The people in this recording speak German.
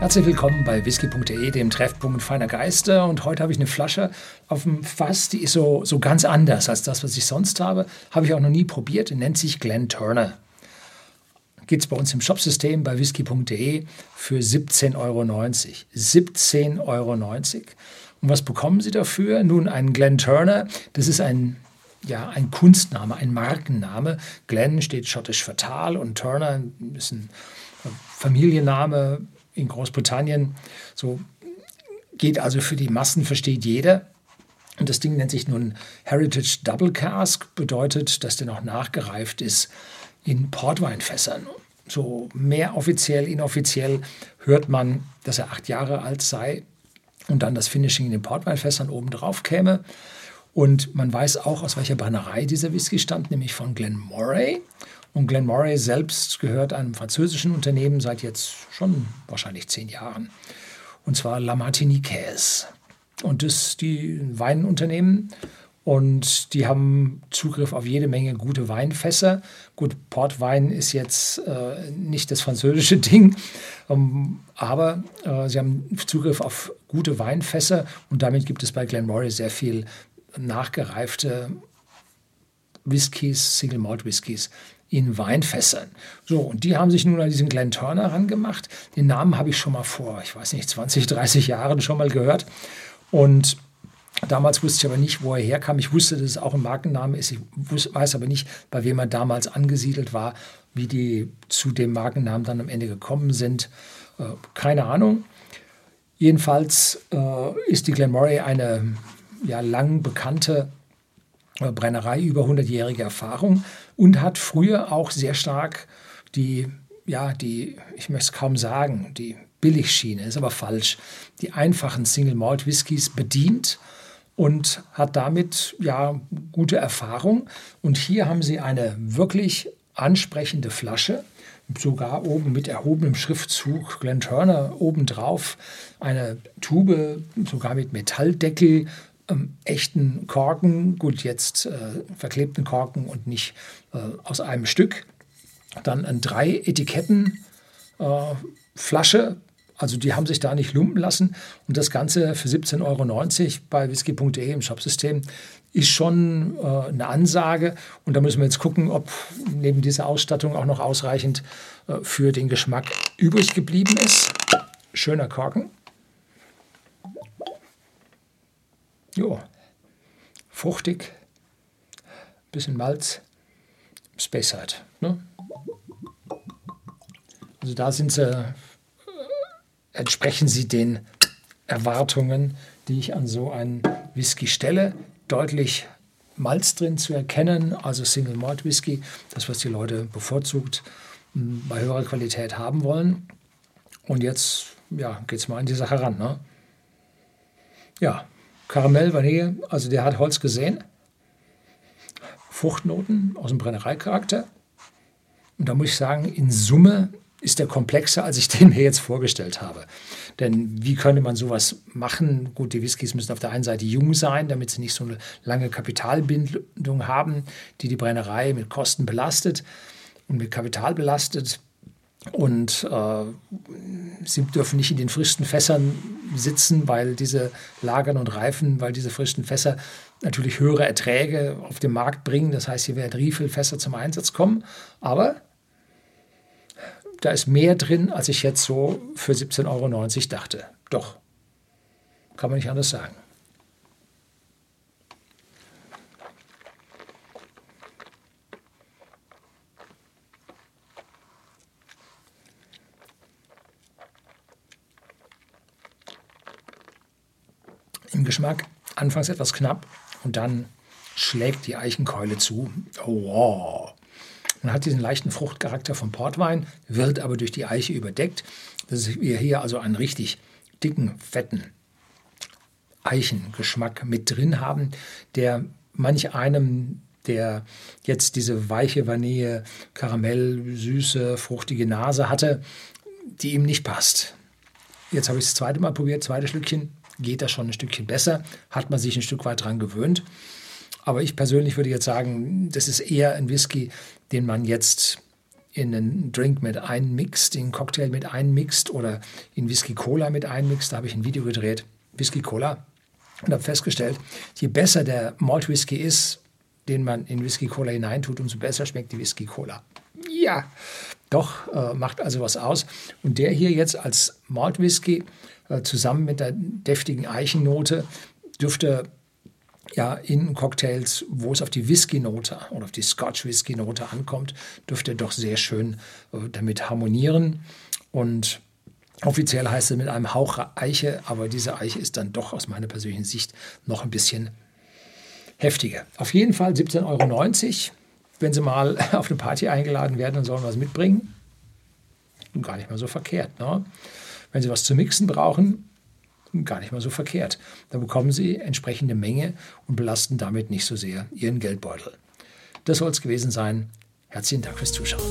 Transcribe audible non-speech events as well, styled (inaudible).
Herzlich willkommen bei whisky.de, dem Treffpunkt feiner Geister. Und heute habe ich eine Flasche auf dem Fass, die ist so, so ganz anders als das, was ich sonst habe. Habe ich auch noch nie probiert. Nennt sich Glen Turner. Geht es bei uns im Shopsystem bei whisky.de für 17,90 Euro. 17,90 Euro. Und was bekommen Sie dafür? Nun, einen Glen Turner. Das ist ein ja, ein Kunstname, ein Markenname. Glen steht schottisch für Tal und Turner ist ein Familienname, in Großbritannien. So geht also für die Massen, versteht jeder. Und das Ding nennt sich nun Heritage Double Cask, bedeutet, dass der noch nachgereift ist in Portweinfässern. So mehr offiziell, inoffiziell hört man, dass er acht Jahre alt sei und dann das Finishing in den Portweinfässern oben drauf käme. Und man weiß auch, aus welcher Brennerei dieser Whisky stammt, nämlich von Glen Moray. Und Glen Moray selbst gehört einem französischen Unternehmen seit jetzt schon wahrscheinlich zehn Jahren. Und zwar La Martiniquaise. Und das ist die Weinunternehmen. Und die haben Zugriff auf jede Menge gute Weinfässer. Gut, Portwein ist jetzt äh, nicht das französische (laughs) Ding, ähm, aber äh, sie haben Zugriff auf gute Weinfässer und damit gibt es bei Glenmorangie sehr viel nachgereifte Whiskys, Single Malt Whiskys in Weinfässern. So, und die haben sich nun an diesen Glen Turner rangemacht. Den Namen habe ich schon mal vor, ich weiß nicht, 20, 30 Jahren schon mal gehört. Und damals wusste ich aber nicht, wo er herkam. Ich wusste, dass es auch ein Markenname ist. Ich weiß aber nicht, bei wem er damals angesiedelt war, wie die zu dem Markennamen dann am Ende gekommen sind. Äh, keine Ahnung. Jedenfalls äh, ist die Glenmorangie eine ja, lang bekannte Brennerei, über 100-jährige Erfahrung und hat früher auch sehr stark die, ja, die, ich möchte es kaum sagen, die Billigschiene, ist aber falsch, die einfachen Single Malt Whiskys bedient und hat damit ja gute Erfahrung. Und hier haben sie eine wirklich ansprechende Flasche, sogar oben mit erhobenem Schriftzug Glen Turner obendrauf, eine Tube, sogar mit Metalldeckel, ähm, echten Korken, gut jetzt äh, verklebten Korken und nicht äh, aus einem Stück. Dann ein drei Etiketten äh, Flasche, also die haben sich da nicht lumpen lassen. Und das Ganze für 17,90 Euro bei whisky.de im Shopsystem ist schon äh, eine Ansage. Und da müssen wir jetzt gucken, ob neben dieser Ausstattung auch noch ausreichend äh, für den Geschmack übrig geblieben ist. Schöner Korken. Jo, fruchtig, bisschen Malz, Spessart. Ne? Also da sind sie, äh, entsprechen sie den Erwartungen, die ich an so einen Whisky stelle. Deutlich Malz drin zu erkennen, also Single Malt Whisky, das, was die Leute bevorzugt hm, bei höherer Qualität haben wollen. Und jetzt ja, geht es mal an die Sache ran. Ne? Ja, Karamell, Vanille, also der hat Holz gesehen. Fruchtnoten aus dem Brennereicharakter. Und da muss ich sagen, in Summe ist der komplexer, als ich (laughs) den mir jetzt vorgestellt habe. Denn wie könnte man sowas machen? Gut, die Whiskys müssen auf der einen Seite jung sein, damit sie nicht so eine lange Kapitalbindung haben, die die Brennerei mit Kosten belastet und mit Kapital belastet. Und äh, sie dürfen nicht in den frischsten Fässern sitzen, weil diese lagern und reifen, weil diese frischsten Fässer natürlich höhere Erträge auf den Markt bringen. Das heißt, hier werden Riefelfässer zum Einsatz kommen. Aber da ist mehr drin, als ich jetzt so für 17,90 Euro dachte. Doch, kann man nicht anders sagen. Im Geschmack anfangs etwas knapp und dann schlägt die Eichenkeule zu. Oh, wow. Man hat diesen leichten Fruchtcharakter vom Portwein, wird aber durch die Eiche überdeckt, dass wir hier also einen richtig dicken, fetten Eichengeschmack mit drin haben, der manch einem, der jetzt diese weiche Vanille, Karamell, süße, fruchtige Nase hatte, die ihm nicht passt. Jetzt habe ich das zweite Mal probiert, zweites Schlückchen, geht das schon ein Stückchen besser, hat man sich ein Stück weit dran gewöhnt. Aber ich persönlich würde jetzt sagen, das ist eher ein Whisky, den man jetzt in einen Drink mit einmixt, in einen Cocktail mit einmixt oder in Whisky Cola mit einmixt. Da habe ich ein Video gedreht, Whisky Cola, und habe festgestellt, je besser der Malt Whisky ist, den man in Whisky Cola hineintut, umso besser schmeckt die Whisky Cola. Ja, doch, äh, macht also was aus. Und der hier jetzt als Malt Whisky äh, zusammen mit der deftigen Eichennote dürfte ja in Cocktails, wo es auf die Whisky-Note oder auf die Scotch-Whisky-Note ankommt, dürfte doch sehr schön äh, damit harmonieren. Und offiziell heißt es mit einem Hauch Eiche, aber diese Eiche ist dann doch aus meiner persönlichen Sicht noch ein bisschen heftiger. Auf jeden Fall 17,90 Euro. Wenn Sie mal (laughs) auf eine Party eingeladen werden, dann sollen was mitbringen. Gar nicht mal so verkehrt. Ne? Wenn Sie was zu mixen brauchen, gar nicht mal so verkehrt. Dann bekommen Sie entsprechende Menge und belasten damit nicht so sehr Ihren Geldbeutel. Das soll es gewesen sein. Herzlichen Dank fürs Zuschauen.